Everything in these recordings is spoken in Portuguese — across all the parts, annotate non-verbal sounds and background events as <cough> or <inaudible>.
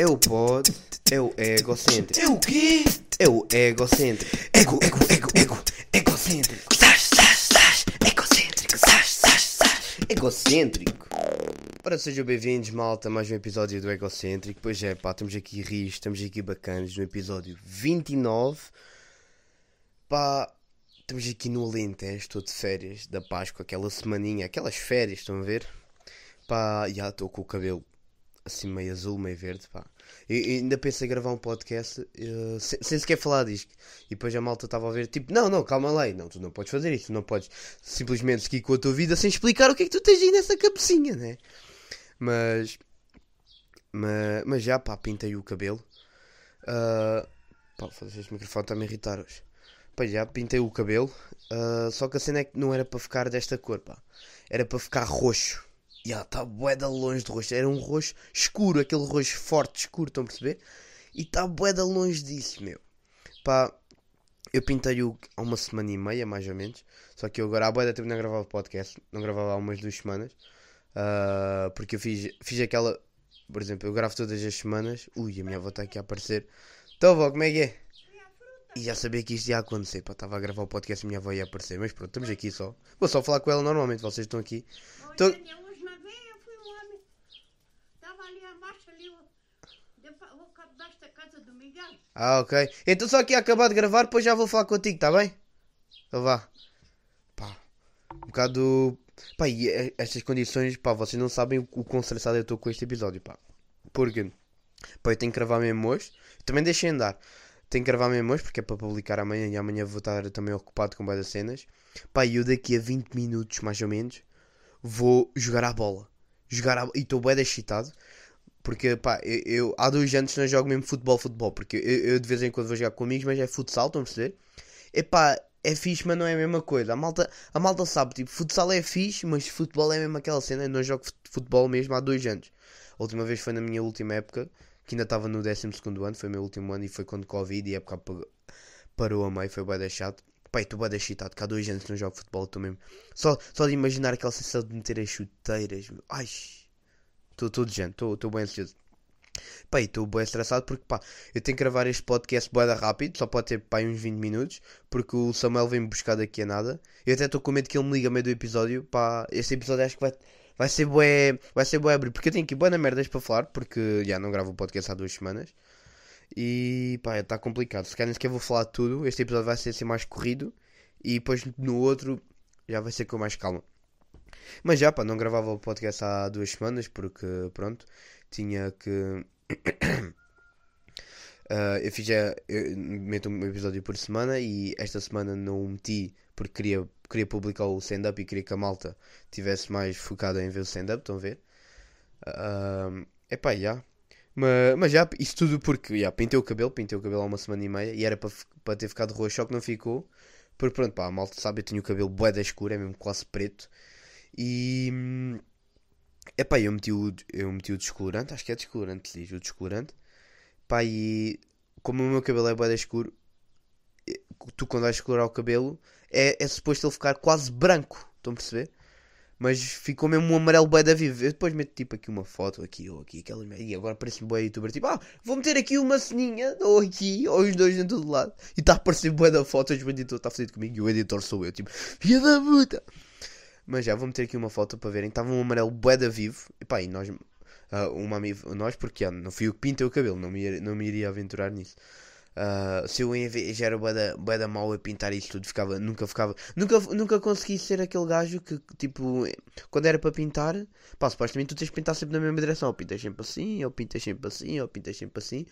É o pod, é o egocêntrico. É o quê? É o egocêntrico. Ego, ego, ego, ego, egocêntrico. Sás, sás, sás, egocêntrico. Sás, sás, sás. Egocêntrico. Ora, sejam bem-vindos, malta, a mais um episódio do Egocêntrico. Pois é, pá, estamos aqui rios, estamos aqui bacanas no episódio 29. Pá, estamos aqui no Alentejo, estou de férias da Páscoa, aquela semaninha, aquelas férias, estão a ver? Pá, já estou com o cabelo assim meio azul, meio verde, pá. E, ainda pensei em gravar um podcast eh, sem, sem sequer falar disto. E depois a malta estava a ver, tipo, não, não, calma lá, não, tu não podes fazer isto, tu não podes simplesmente seguir com a tua vida sem explicar o que é que tu tens aí nessa cabecinha, né? Mas, mas, mas já, pá, pintei o cabelo. Ah, pá, foda-se, este microfone está a me irritar hoje. Pá, já pintei o cabelo. ah, só que a cena é que não era para ficar desta cor, pá. Era para ficar roxo. Já, está bué de longe de roxo. Era um roxo escuro, aquele roxo forte, escuro, estão a perceber? E está bué de longe disso, meu. Pá, eu pintei-o há uma semana e meia, mais ou menos. Só que eu agora há bué de tempo não gravava podcast. Não gravava há umas duas semanas. Ah, porque eu fiz, fiz aquela... Por exemplo, eu gravo todas as semanas. Ui, a minha avó está aqui a aparecer. Então, avó, como é que é? E já sabia que isto ia acontecer, pá, estava a gravar o podcast e a minha avó ia aparecer, mas pronto, estamos aqui só. Vou só falar com ela normalmente, vocês estão aqui. Tô- Olha, Daniel, hoje não veio, eu fui um homem. Estava ali abaixo, ali, o- depa- o cabo desta casa do Miguel. Ah, ok. Então só aqui a acabar de gravar, depois já vou falar contigo, tá bem? Então vá. Pá, um bocado... Pá, e eh, estas condições, pá, vocês não sabem o, o quão estressado eu estou com este episódio, pá. Porque, pá, eu tenho que gravar mesmo hoje. Também deixei andar. Tenho que gravar mesmo hoje, porque é para publicar amanhã e amanhã vou estar também ocupado com várias cenas. Pá, e eu daqui a 20 minutos, mais ou menos, vou jogar à bola. Jogar à... E estou bem excitado. Porque, pá, eu, eu- há dois anos não jogo mesmo futebol, futebol. Porque eu, eu de vez em quando vou jogar com amigos, mas é futsal, estão a perceber? Epá, é fixe, mas não é a mesma coisa. A malta, a malta sabe, tipo, futsal é fixe, mas futebol é mesmo aquela cena. Eu não jogo fut- futebol mesmo há dois anos. A última vez foi na minha última época, que ainda estava no 12 ano, foi o meu último ano e foi quando Covid e a época pa- parou a meio, foi bem chato. Pai, estou bem excitado, que há dois anos não jogo futebol, estou mesmo. Só, só de imaginar aquela sensação de meter as chuteiras, ai, estou gente, estou bem ansioso. Pá, estou bem estressado porque, pá, eu tenho que gravar este podcast boeda rápido, só pode ter, pá, uns 20 minutos, porque o Samuel vem-me buscar daqui a nada. Eu até estou com medo que ele me ligue a meio do episódio, pá, este episódio acho que vai, vai ser bué, vai ser bué abrir, porque eu tenho aqui bué na merdas para falar, porque, já, não gravo o podcast há duas semanas. E, pá, está complicado, se calhar nem sequer vou falar tudo, este episódio vai ser assim mais corrido, e depois no outro já vai ser com mais calma. Mas já, pá, não gravava o podcast há duas semanas, porque, pronto, tinha que... <coughs> Ah, eu fiz já, eu meto um episódio por semana e esta semana não o meti porque queria, queria publicar o stand-up e queria que a malta tivesse mais focada em ver o stand-up, estão a ver? É epá, já. Mas, mas já, isso tudo porque, já, pintei o cabelo, pintei o cabelo há uma semana e meia e era para ter ficado roxo, só que não ficou. Porque pronto, pá, a malta sabe, eu tenho o cabelo bué da escuro, é mesmo quase preto. E... Epá, eu meti o, eu meti o descolorante, acho que é descolorante, diz, o descolorante. Pá, e como o meu cabelo é bué escuro, tu quando vais colorar o cabelo, é, é suposto ele ficar quase branco, estão a perceber? Mas ficou mesmo um amarelo bué da vivo. Eu depois meto tipo aqui uma foto, aqui ou aqui, aquela e agora parece-me bué youtuber, tipo, ah, vou meter aqui uma ceninha, ou aqui, ou os dois em todo lado. E está a aparecer bué da foto, o editor está fodido comigo e o editor sou eu, tipo, filha da puta. Mas já, vou meter aqui uma foto para verem. Estava um amarelo bué da vivo. E pá, e nós, ah, uma amiga, nós, porque ah, não fui eu que pintei o cabelo, não me, não me iria aventurar nisso. Ah, se eu já era bué da, bué da mau a pintar isto tudo, ficava, nunca ficava, nunca, nunca consegui ser aquele gajo que, tipo, quando era para pintar, pá, supostamente tu tens que pintar sempre na mesma direção, ou pintas sempre assim, ou pintas sempre assim, ou pintas sempre assim.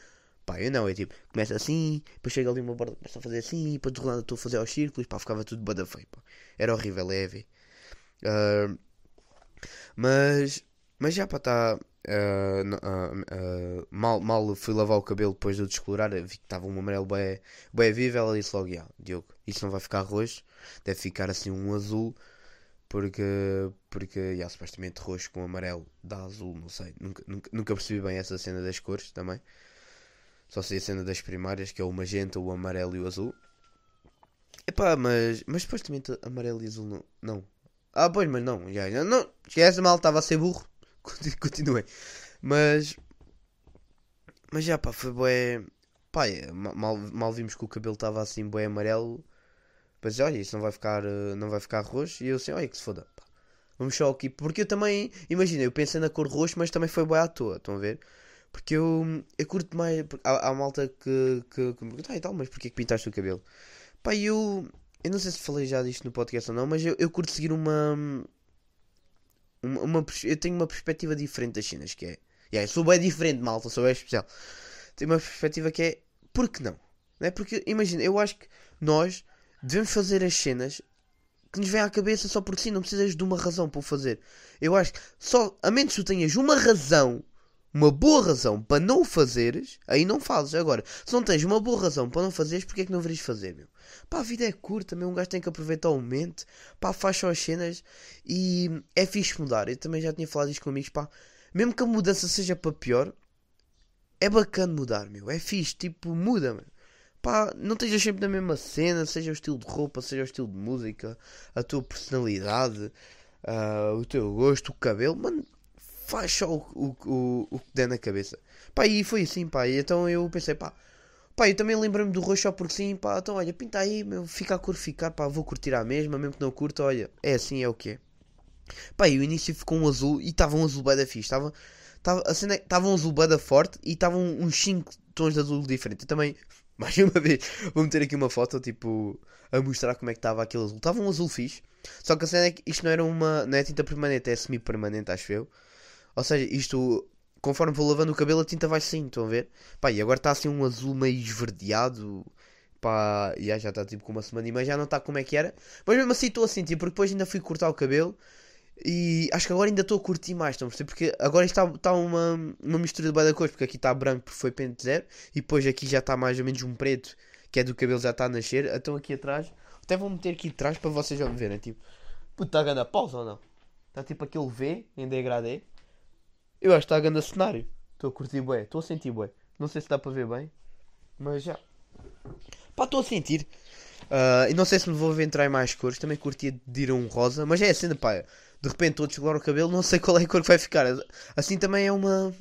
Pá, eu não, é tipo, começa assim, depois chega ali uma borda, começa a fazer assim, e depois de rolando estou a fazer aos círculos, pá, ficava tudo bué da feio, pá. Era horrível, é a ver. Ah, mas, mas já pá, está. mal, mal fui lavar o cabelo depois de o descolorar, vi que estava um amarelo bem, bem vivo. Ela disse logo: "Ya, Diogo, isso não vai ficar roxo, deve ficar assim um azul, porque, porque já, supostamente roxo com amarelo dá azul, não sei. Nunca, nunca, nunca percebi bem essa cena das cores também. Só sei a cena das primárias, que é o magenta, o amarelo e o azul. Epá, mas, mas supostamente amarelo e azul não. não. Ah, pois, mas não, já, já não. Esquece mal, estava a ser burro. <laughs> Continu- Continuei. Mas. Mas já pá, foi bué. Pá, é, ma- mal, mal vimos que o cabelo estava assim bué amarelo. Mas olha, isso não vai ficar, eh, não vai ficar roxo. E eu assim, olha que se foda. pá. Vamos só aqui. Porque eu também, imagina, eu pensei na cor roxo, mas também foi bué à toa, estão a ver? Porque eu, eu curto mais. Há, há malta que, que, que me pergunta, ah, e tal, mas porquê que pintaste o cabelo? Pá, eu. Eu não sei se falei já disto no podcast ou não, mas eu, eu curto seguir uma. uma, uma eu tenho uma perspectiva diferente das cenas, que é. Yeah, eu sou bem diferente, malta, sou bem especial. Tenho uma perspectiva que é. Por que não? não é? Porque, imagina, eu acho que nós devemos fazer as cenas que nos vêm à cabeça só porque sim, não precisas de uma razão para o fazer. Eu acho que só, a menos que tu tenhas uma razão, uma boa razão para não o fazeres, aí não fazes. Agora, se não tens uma boa razão para não fazeres, porque é que não deverias fazer, meu? Pá, a vida é curta, meu, um gajo tem que aproveitar o momento, pá, faz só as cenas e é fixe mudar. Eu também já tinha falado isto com amigos, pá, mesmo que a mudança seja para pior, é bacana mudar, meu, é fixe, tipo, muda, meu. Pá, não estejas sempre na mesma cena, seja o estilo de roupa, seja o estilo de música, a tua personalidade, ah, o teu gosto, o cabelo, mano, faz só o, o, o, o que der na cabeça. Pá, e foi assim, pá, e então eu pensei, pá, pá, eu também lembrei-me do roxo só porque sim, pá, então olha, pinta aí, meu, fica a cor ficar, pá, vou curtir a mesma, mesmo que não curta, olha, é assim, é o que é. Pá, e o início ficou um azul e estava um azul bem da fixe, estava, estava, a cena estava um azul bem da forte e estavam uns 5 tons de azul diferente. Eu também, <laughs> mais uma vez, vou meter aqui uma foto, tipo, a mostrar como é que estava aquele azul. Estava um azul fixe, só que a cena é que isto não era uma, não é tinta permanente, é semi-permanente, acho eu. Ou seja, isto, conforme vou lavando o cabelo, a tinta vai saindo, estão a ver? Pá, e agora está assim um azul meio esverdeado. Pá, e já está tipo com uma semana e meia, já não está como é que era. Mas mesmo assim estou a sentir, porque depois ainda fui cortar o cabelo. E acho que agora ainda estou a curtir mais, estão a perceber? Porque agora está, está uma, uma mistura de bué da cores, porque aqui está branco porque foi pente zero, e depois aqui já está mais ou menos um preto, que é do cabelo já está a nascer. Então aqui atrás, até vou meter aqui atrás para vocês já verem, tipo, puto, está a pausa ou não? Está tipo aquele V em degradê. Eu acho que está a ganhar cenário. Estou a curtir bué, estou a sentir bué. Não sei se dá para ver bem, mas já. Pá, estou a sentir. Ah, e não sei se me vou entrar em mais cores. Também curtia de ir a um rosa. Mas é assim, pá. De repente estou a descolar o cabelo. Não sei <laughs> qual é a cor que vai ficar. Assim também é uma.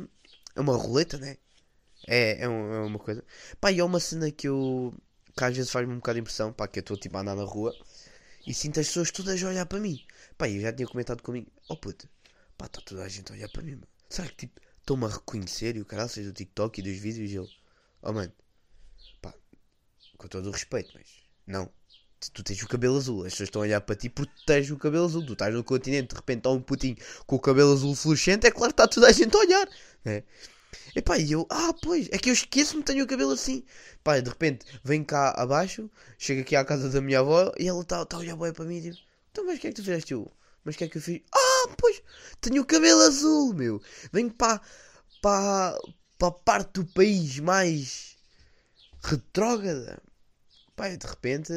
É uma roleta, né? É, é, um- é uma coisa. Pá, e é uma cena que eu. Que às vezes faz-me um bocado de impressão. Pá, que eu estou tipo a andar na rua. E sinto as pessoas todas a olhar para mim. Pá, e eu já tinha comentado comigo. Oh puto. Pá, está toda a gente a olhar para mim. Mano. Será que tipo. Estão-me a reconhecer e o seja do TikTok e dos vídeos e eu. Oh mano. Pá. Com todo o respeito, mas. Não. Tu- tens o cabelo azul, as pessoas estão a olhar para ti porque tu tens o cabelo azul. Tu estás no continente, de repente está um putinho com o cabelo azul fluorescente, é claro que está toda a gente a olhar. Né? E pá, e eu, ah, pois, é que eu esqueço-me que tenho o cabelo assim. Pá, de repente vem cá abaixo, chego aqui à casa da minha avó e ela está tá a olhar bem para mim e digo, então, mas o que é que tu fizeste? Eu, mas o que é que eu fiz? Ah, pois, tenho o cabelo azul, meu. Venho para, para, para a parte do país mais retrógrada. Pá, de repente.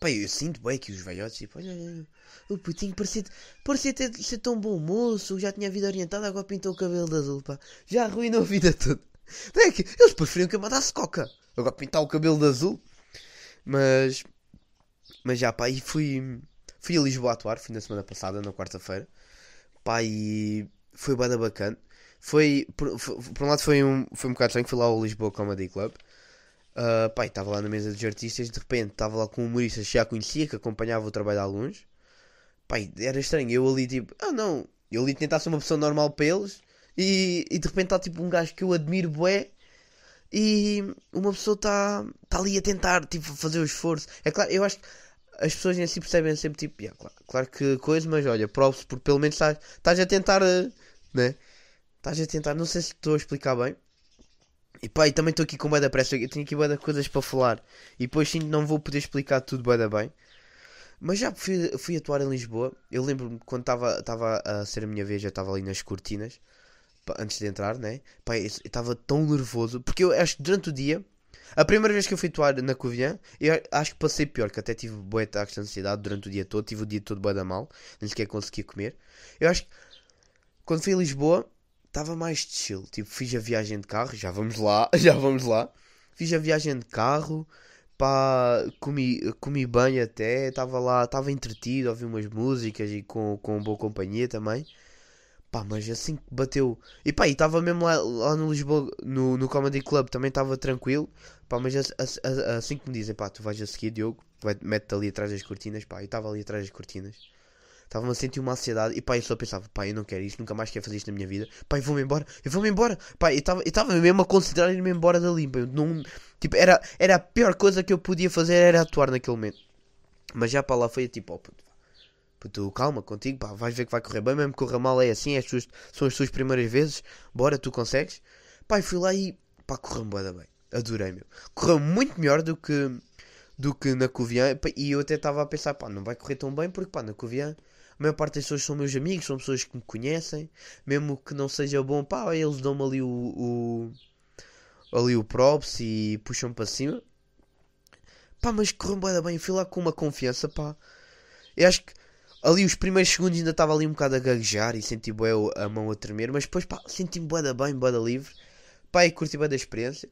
Pá, eu sinto bem que os velhotes, tipo, olha, o putinho parecia, parecia ter, ser tão bom moço, já tinha a vida orientada, agora pintou o cabelo de azul, pá. Já arruinou a vida toda. Não é que eles preferiam que eu mandasse coca. Agora pintar o cabelo de azul. Mas. Mas já, pá, e fui. Fui a Lisboa atuar, fui na semana passada, na quarta-feira. Pá, e. Foi bada bacana. Foi. Por, por, por um lado foi um, foi um bocado estranho, fui lá ao Lisboa Comedy Club. Uh, pá, estava lá na mesa dos artistas, de repente estava lá com um humorista que já conhecia, que acompanhava o trabalho de alunos. Pá, era estranho, eu ali tipo, ah não, eu ali tentar ser uma pessoa normal para eles e, e de repente está tipo um gajo que eu admiro bué e uma pessoa está tá ali a tentar tipo, fazer o esforço. É claro, eu acho que as pessoas em si percebem sempre tipo, yeah, claro, claro que coisa, mas olha, prove-se porque pelo menos estás, a tentar, uh, né? Estás a tentar, não sei se estou a explicar bem. E pá, e também estou aqui com bué da pressa, eu tenho aqui de coisas para falar. E depois sim não vou poder explicar tudo bué da bem. Mas já fui, fui atuar em Lisboa. Eu lembro-me quando estava a ser a minha vez, eu estava ali nas cortinas. Antes de entrar, né? Pá, eu estava tão nervoso. Porque eu acho que durante o dia, a primeira vez que eu fui atuar na Covilhã, eu acho que passei pior. Que até tive de ataques de ansiedade durante o dia todo. Tive o dia todo bué da mal. Nem sequer conseguia comer. Eu acho que quando fui a Lisboa, estava mais chill. Tipo, fiz a viagem de carro, já vamos lá, <laughs> já vamos lá. Fiz a viagem de carro, pá, comi, comi bem até, estava lá, estava entretido, ouvi umas músicas e com, com boa companhia também. Pá, mas assim que bateu. E pá, e estava mesmo lá, lá no Lisboa, no, no Comedy Club, também estava tranquilo. Pá, mas as- as- as- assim que me dizem, pá, tu vais a seguir, Diogo, mete-te ali atrás das cortinas, pá, e estava ali atrás das cortinas. Estava-me a sentir uma ansiedade e pá, eu só pensava, pá, eu não quero isto, nunca mais quero fazer isto na minha vida. Pá, eu vou-me embora, eu vou-me embora. Pá, eu estava mesmo a considerar ir-me embora dali. pá, não, tipo, era, era a pior coisa que eu podia fazer, era atuar naquele momento. Mas já para lá foi tipo, ó, puto, puto, calma contigo, pá, vais ver que vai correr bem, mesmo que corra mal é assim, é as tuas- são as tuas primeiras vezes, bora, tu consegues. Pá, fui lá e, pá, correu-me bem, adorei, meu. Correu muito melhor do que, do que na pá, e eu até estava a pensar, pá, não vai correr tão bem, porque, pá, na Covilhã, a maior parte das pessoas são meus amigos, são pessoas que me conhecem, mesmo que não seja bom, pá, eles dão-me ali o, o ali o props e puxam para cima. Pá, mas correu bem, fui lá com uma confiança, pá. Eu acho que ali os primeiros segundos ainda estava ali um bocado a gaguejar e senti bué a mão a tremer, mas depois, senti-me bué da bem, bué da livre. Pá, e curti bué da experiência.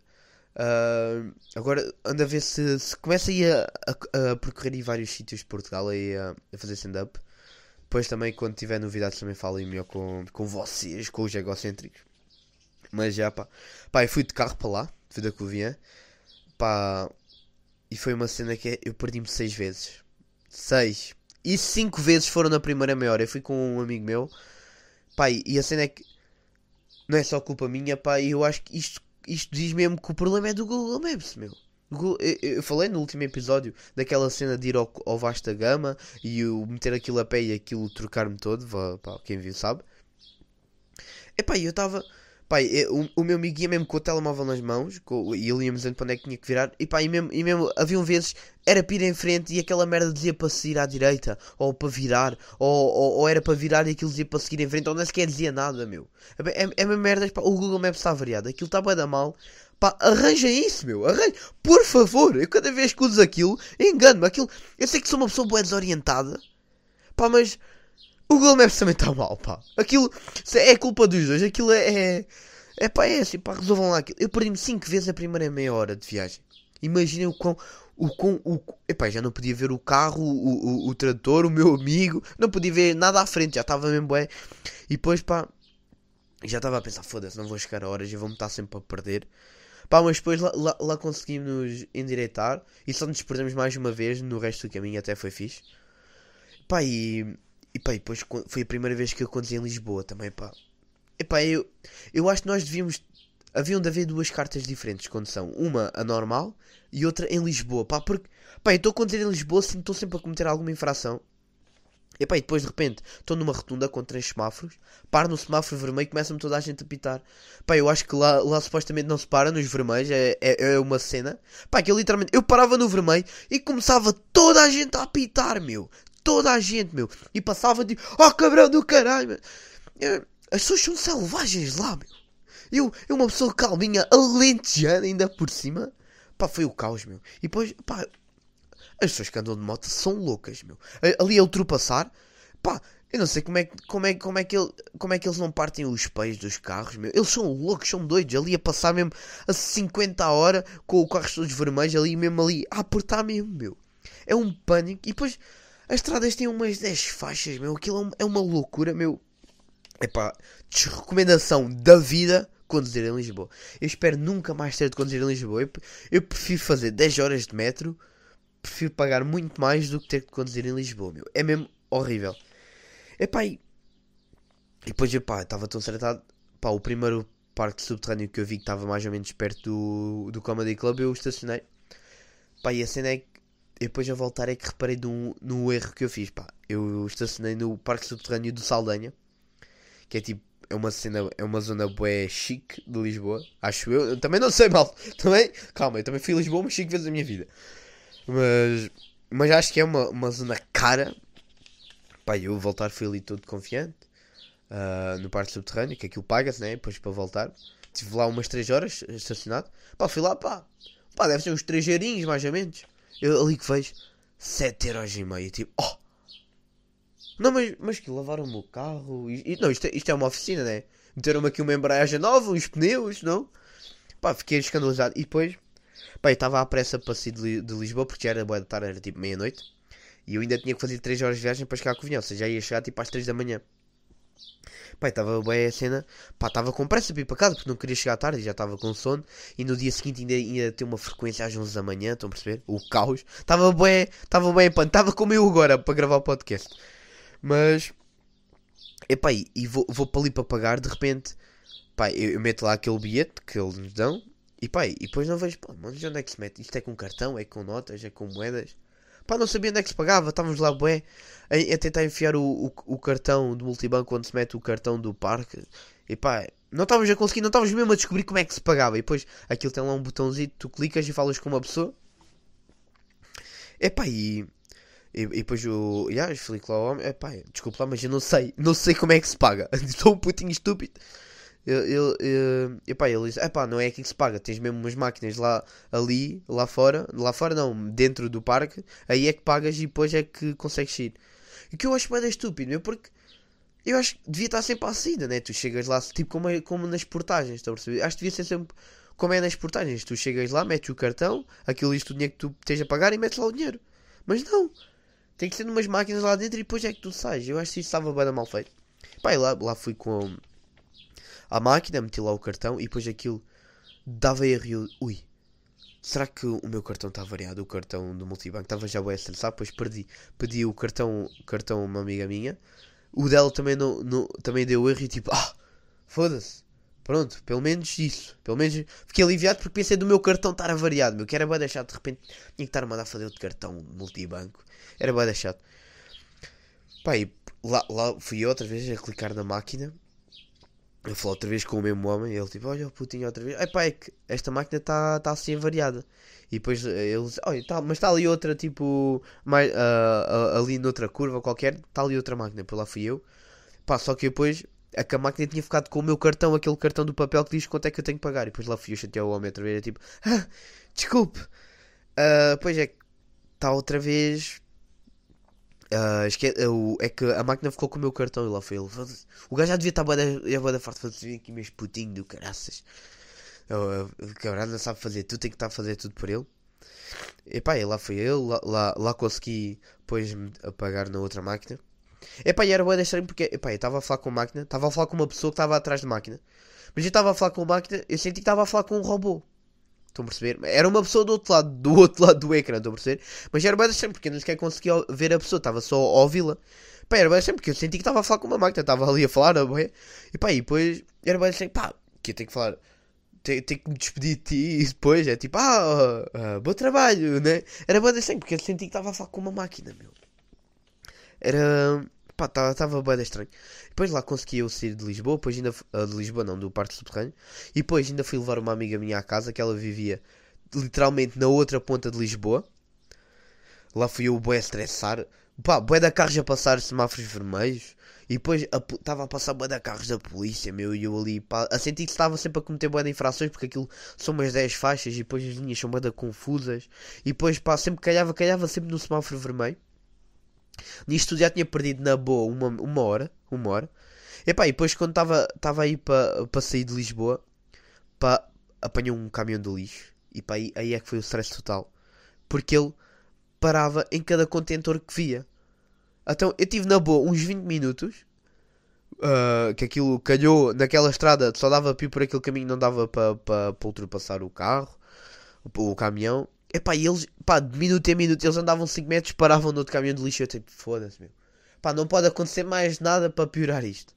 Ah, agora ando a ver se, se começa aí a, a, a percorrer aí vários sítios de Portugal aí a, a fazer stand-up. Depois também, quando tiver novidades, também falo melhor com, com vocês, com os egocêntricos. Mas já, pá. Pá, eu fui de carro para lá, fui da Covilhã. Pá, e foi uma cena que é- eu perdi-me seis vezes. Seis. E cinco vezes foram na primeira meia hora. Eu fui com um amigo meu. Pá, e a cena é que não é só culpa minha. E eu acho que isto, isto diz mesmo que o problema é do Google Maps, meu. O Google- eu, eu falei no último episódio daquela cena de ir ao, ao Vasta Gama e eu meter aquilo a pé e aquilo trocar-me todo. Pá, quem viu sabe. Epá, eu estava. E- o, meu amigo ia mesmo com o telemóvel nas mãos com- e ele dizendo para onde é que tinha que virar. E pá, e mesmo, e mesmo haviam vezes era para ir em frente e aquela merda dizia para seguir à direita ou para virar ou, ou, ou era para virar e aquilo dizia para seguir em frente ou nem sequer dizia nada, meu. É, é, é merda, pá, o Google Maps está variado, aquilo está bem da mal. Pá, arranjem isso, meu. Arranjem. Por favor, eu cada vez que uso aquilo, engano-me. Aquilo, eu sei que sou uma pessoa boa desorientada. Pá, mas o Google Maps também está mal, pá. Aquilo é culpa dos dois. Aquilo é. É, é pá, é assim, pá, resolvam lá aquilo. Eu perdi-me 5 vezes a primeira meia hora de viagem. Imaginem o quão. O quão. O, epá, já não podia ver o carro, o, o, o trator, o meu amigo. Não podia ver nada à frente, já estava mesmo bué. E depois, pá. Já estava a pensar, foda-se, não vou chegar a horas e vou-me estar sempre a perder. Pá, mas depois lá, lá, lá conseguimos endireitar e só nos perdemos mais uma vez no resto do caminho, até foi fixe. Pá, e, e pá, e depois foi a primeira vez que eu conduzi em Lisboa também, pá. E pá, eu, eu acho que nós devíamos. Haviam de haver duas cartas diferentes de condução. Uma a normal e outra em Lisboa, pá, porque. Pá, eu estou a conduzir em Lisboa, estou sempre a cometer alguma infração. E pá, e depois de repente estou numa rotunda com três semáforos, paro no semáforo vermelho e começa-me toda a gente a pitar. Pá, eu acho que lá, lá supostamente não se para nos vermelhos, é, é, é uma cena. Pá, que eu literalmente, eu parava no vermelho e começava toda a gente a apitar, meu. Toda a gente, meu. E passava tipo, oh cabrão do caralho, meu. As pessoas são selvagens lá, meu. Eu, eu uma pessoa calminha, alentejana ainda por cima. Pá, foi o caos, meu. E depois, pá, as pessoas que andam de moto são loucas, meu. Ali a ultrapassar, pá, eu não sei como é, como é, como é, que, ele, como é que eles não partem os pés dos carros, meu. Eles são loucos, são doidos. Ali a passar mesmo a 50 a hora com o carros todos vermelhos, ali mesmo ali a apertar mesmo, meu. É um pânico. E depois as estradas têm umas 10 faixas, meu. Aquilo é é uma loucura, meu. Epá, desrecomendação da vida conduzir em Lisboa. Eu espero nunca mais ter de conduzir em Lisboa. Eu, eu prefiro fazer 10 horas de metro, prefiro pagar muito mais do que ter de conduzir em Lisboa, meu. É mesmo horrível. Epá, e, e depois, epá, estava tão tratado. Pá, o primeiro parque subterrâneo que eu vi que estava mais ou menos perto do, do Comedy Club, eu estacionei. Pá, e a cena é que depois a voltar é que reparei no, no erro que eu fiz, pá. Eu estacionei no parque subterrâneo do Saldanha que é tipo, é uma cena, é uma zona bué chique de Lisboa, acho eu. Eu também não sei mal, <laughs> também, calma, eu também fui a Lisboa umas 5 vezes na minha vida. Mas, mas acho que é uma, uma zona cara. Pá, eu voltar fui ali todo confiante, ah, no parque subterrâneo, que aquilo paga-se, né, depois para voltar. Estive lá umas 3 horas estacionado. Pá, fui lá, pá, pá, deve ser uns 3 eurinhos mais ou menos. Eu ali que vejo, 7 euros e meio, tipo, oh, não, mas, mas que lavaram o meu carro. E, não, isto é, isto é uma oficina, né? Meteram-me aqui uma embreagem nova, uns pneus, não? Pá, fiquei escandalizado. E depois, pá, eu estava à pressa para sair de, de Lisboa, porque já era boa de tarde, era tipo meia-noite. E eu ainda tinha que fazer 3 horas de viagem para chegar a Covilhã, ou seja, já ia chegar tipo às 3 da manhã. Pá, estava bem a cena. Pá, estava com pressa para ir para casa porque não queria chegar tarde e já estava com sono. E no dia seguinte ainda ia ter uma frequência às 11 da manhã, estão a perceber? O caos. Estava bem, estava bem pano. Estava como eu agora para gravar o podcast. Mas, epá, e, e vou, vou para ali para pagar. De repente, pá, eu, eu meto lá aquele bilhete que eles nos dão. E pá, e depois não vejo, pá, mas onde é que se mete? Isto é com cartão, é com notas, é com moedas? Pá, não sabia onde é que se pagava, estávamos lá, bué, a, a tentar enfiar o, o, o cartão do multibanco onde se mete o cartão do parque. E pá, não estávamos a conseguir, não estávamos mesmo a descobrir como é que se pagava. E depois aquilo tem lá um botãozinho, tu clicas e falas com uma pessoa. Epá, e, e, e depois o. Yeah, explico lá ao homem. Epá, desculpa lá, mas eu não sei. Não sei como é que se paga. <laughs> Estou um putinho estúpido. Ele, epá, ele disse: Epá, não é aqui que se paga. Tens mesmo umas máquinas lá, ali, lá fora. Lá fora não, dentro do parque. Aí é que pagas e depois é que consegues ir. E que eu acho bem estúpido, meu, porque. Eu acho que devia estar sempre assim, né? Tu chegas lá, tipo como, é, como nas portagens, estão a perceber? Acho que devia ser sempre como é nas portagens. Tu chegas lá, metes o cartão, aquilo isto o dinheiro que tu esteja a pagar e metes lá o dinheiro. Mas não. Tem que ser numas máquinas lá dentro e depois é que tu sais. Eu acho que isso estava bem mal feito. Pá, lá, lá fui com a máquina, meti lá o cartão e depois aquilo dava erro ui. Será que o meu cartão está variado? O cartão do multibanco estava já bem estressado, depois perdi. Pedi o cartão, cartão a uma amiga minha. O dela também, não, também deu erro e tipo, ah, foda-se. Pronto, pelo menos isso. Pelo menos fiquei aliviado porque pensei do meu cartão estar avariado, meu. Que era bem deixado, de repente tinha que estar a mandar fazer outro cartão multibanco. Era bem deixado. Pá, e lá, lá fui outra vez a clicar na máquina. Eu falei outra vez com o mesmo homem. Ele tipo, olha o putinho outra vez. Ai pá, é que esta máquina está tá assim avariada. E depois ele diz, olha, tá, mas está ali outra tipo, mais, uh, uh, ali noutra curva qualquer. Está ali outra máquina. Por lá fui eu. Pá, só que depois a que a máquina tinha ficado com o meu cartão, aquele cartão do papel que diz quanto é que eu tenho que pagar. E depois lá fui eu chatear o homem outra vez. É tipo, ah, desculpe. Uh, pois é, está outra vez. Uh, esque... uh, é que a máquina ficou com o meu cartão e lá foi ele. O gajo já devia estar bem da de fazer aqui meus putinho do caraças. O cabrão não sabe fazer tudo, tem que estar a fazer tudo por ele. E pá, e lá foi ele, lá, lá, lá consegui depois apagar na outra máquina. Epá, e era boa estranho porque epá, eu estava a falar com a máquina, estava a falar com uma pessoa que estava atrás da máquina. Mas eu estava a falar com a máquina, eu senti que estava a falar com um robô. Estão a perceber? Era uma pessoa do outro lado, do outro lado do ecrã, estão a perceber? Mas era bem estranho porque eu nem sequer conseguia ver a pessoa, estava só a ouvi-la. Pá, era bem estranho porque eu senti que estava a falar com uma máquina, estava ali a falar, a boia. E pá, e depois era bem estranho, pá, que eu tenho que falar tenho, tenho que me despedir de ti e depois é tipo, ah, uh, bom trabalho, né? Era bem assim, porque eu senti que estava a falar com uma máquina, meu. Era. Pá, estava bem estranho. Depois lá consegui eu sair de Lisboa, depois ainda. Uh, de Lisboa não, do Parque Subterrâneo. E depois ainda fui levar uma amiga minha à casa que ela vivia literalmente na outra ponta de Lisboa. Lá fui eu, bué, estressar. Pá, bué da carros a passar semáforos vermelhos. E depois estava a, a, passar bué da carros da polícia, meu. E eu ali, pá, a sentir que estava sempre a cometer bué de infrações. Porque aquilo são umas 10 faixas e depois as linhas são bué confusas. E depois, pá, sempre calhava, calhava sempre no semáforo vermelho. Nisto já tinha perdido na boa uma, uma hora. Uma hora. E pá, e depois quando estava aí para pa sair de Lisboa, pá, apanhou um caminhão de lixo. E pá, aí, aí é que foi o stress total. Porque ele parava em cada contentor que via. Então eu tive na boa uns 20 minutos. Uh, que aquilo calhou naquela estrada, só dava para ir por aquele caminho, não dava para pa, pa ultrapassar o carro, o, o caminhão. Epá, e eles, pá, de minuto em minuto, eles andavam 5 metros, paravam no outro caminhão de lixo. Eu tipo, foda-se, meu. Pá, não pode acontecer mais nada para piorar isto.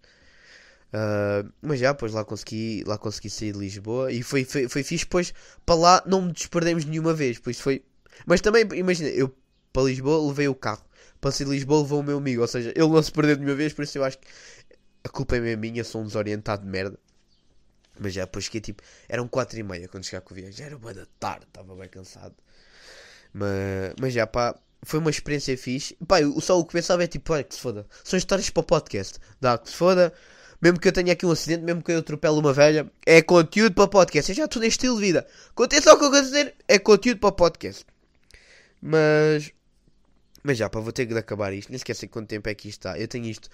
Uh, mas já, pois lá consegui, lá consegui sair de Lisboa e foi, foi, foi fixe. Pois para lá não me desperdemos nenhuma vez. Pois foi. Mas também, imagina, eu para Lisboa levei o carro. Para sair de Lisboa levou o meu amigo. Ou seja, ele não se perdeu nenhuma vez. Por isso eu acho que a culpa é minha. Sou um desorientado de merda. Mas já, depois que tipo, eram 4 e meia quando chegar com o. Já era boa da tarde, estava bem cansado. Mas, mas já, pá, foi uma experiência fixe. Pá, eu, só o que pensava é tipo, olha que se foda. São histórias para o podcast. Dá que se foda. Mesmo que eu tenha aqui um acidente, mesmo que eu atropele uma velha, é conteúdo para podcast. Eu já estou neste estilo de vida. Aconteça o que eu quero dizer, é conteúdo para podcast. Mas. Mas já, pá, vou ter de acabar isto. Nem esquecem quanto tempo é que isto está. Eu tenho isto.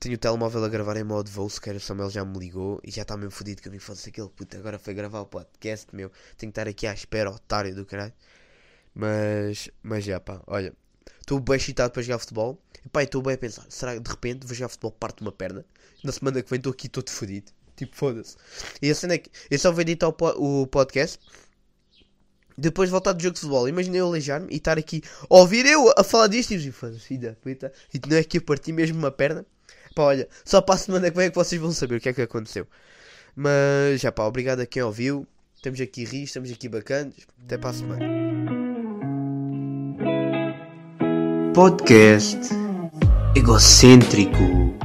Tenho o telemóvel a gravar em modo voo, sequer o Samuel já me ligou e já está mesmo fodido que eu me fosse aquele puto. Agora foi gravar o podcast, meu. Tenho que estar aqui à espera, otário do caralho. Mas. Mas já, pá, olha. estou bem excitado para jogar futebol. E pá, estou bem a pensar, será que de repente vou jogar futebol, parto uma perna? Na semana que vem estou aqui todo fodido. Tipo, foda-se. E a cena é que eu só vou editar o, po- o podcast. Depois voltar do jogo de futebol. Imagina eu aleijar-me e estar aqui a ouvir eu a falar disto e dizer, foda-se. E não é que eu parti mesmo uma perna. Pá, olha, só para a semana que vem é que vocês vão saber o que é que aconteceu. Mas já pá, obrigado a quem ouviu. Estamos aqui ris, estamos aqui bacanas. Até para a semana. Podcast egocêntrico.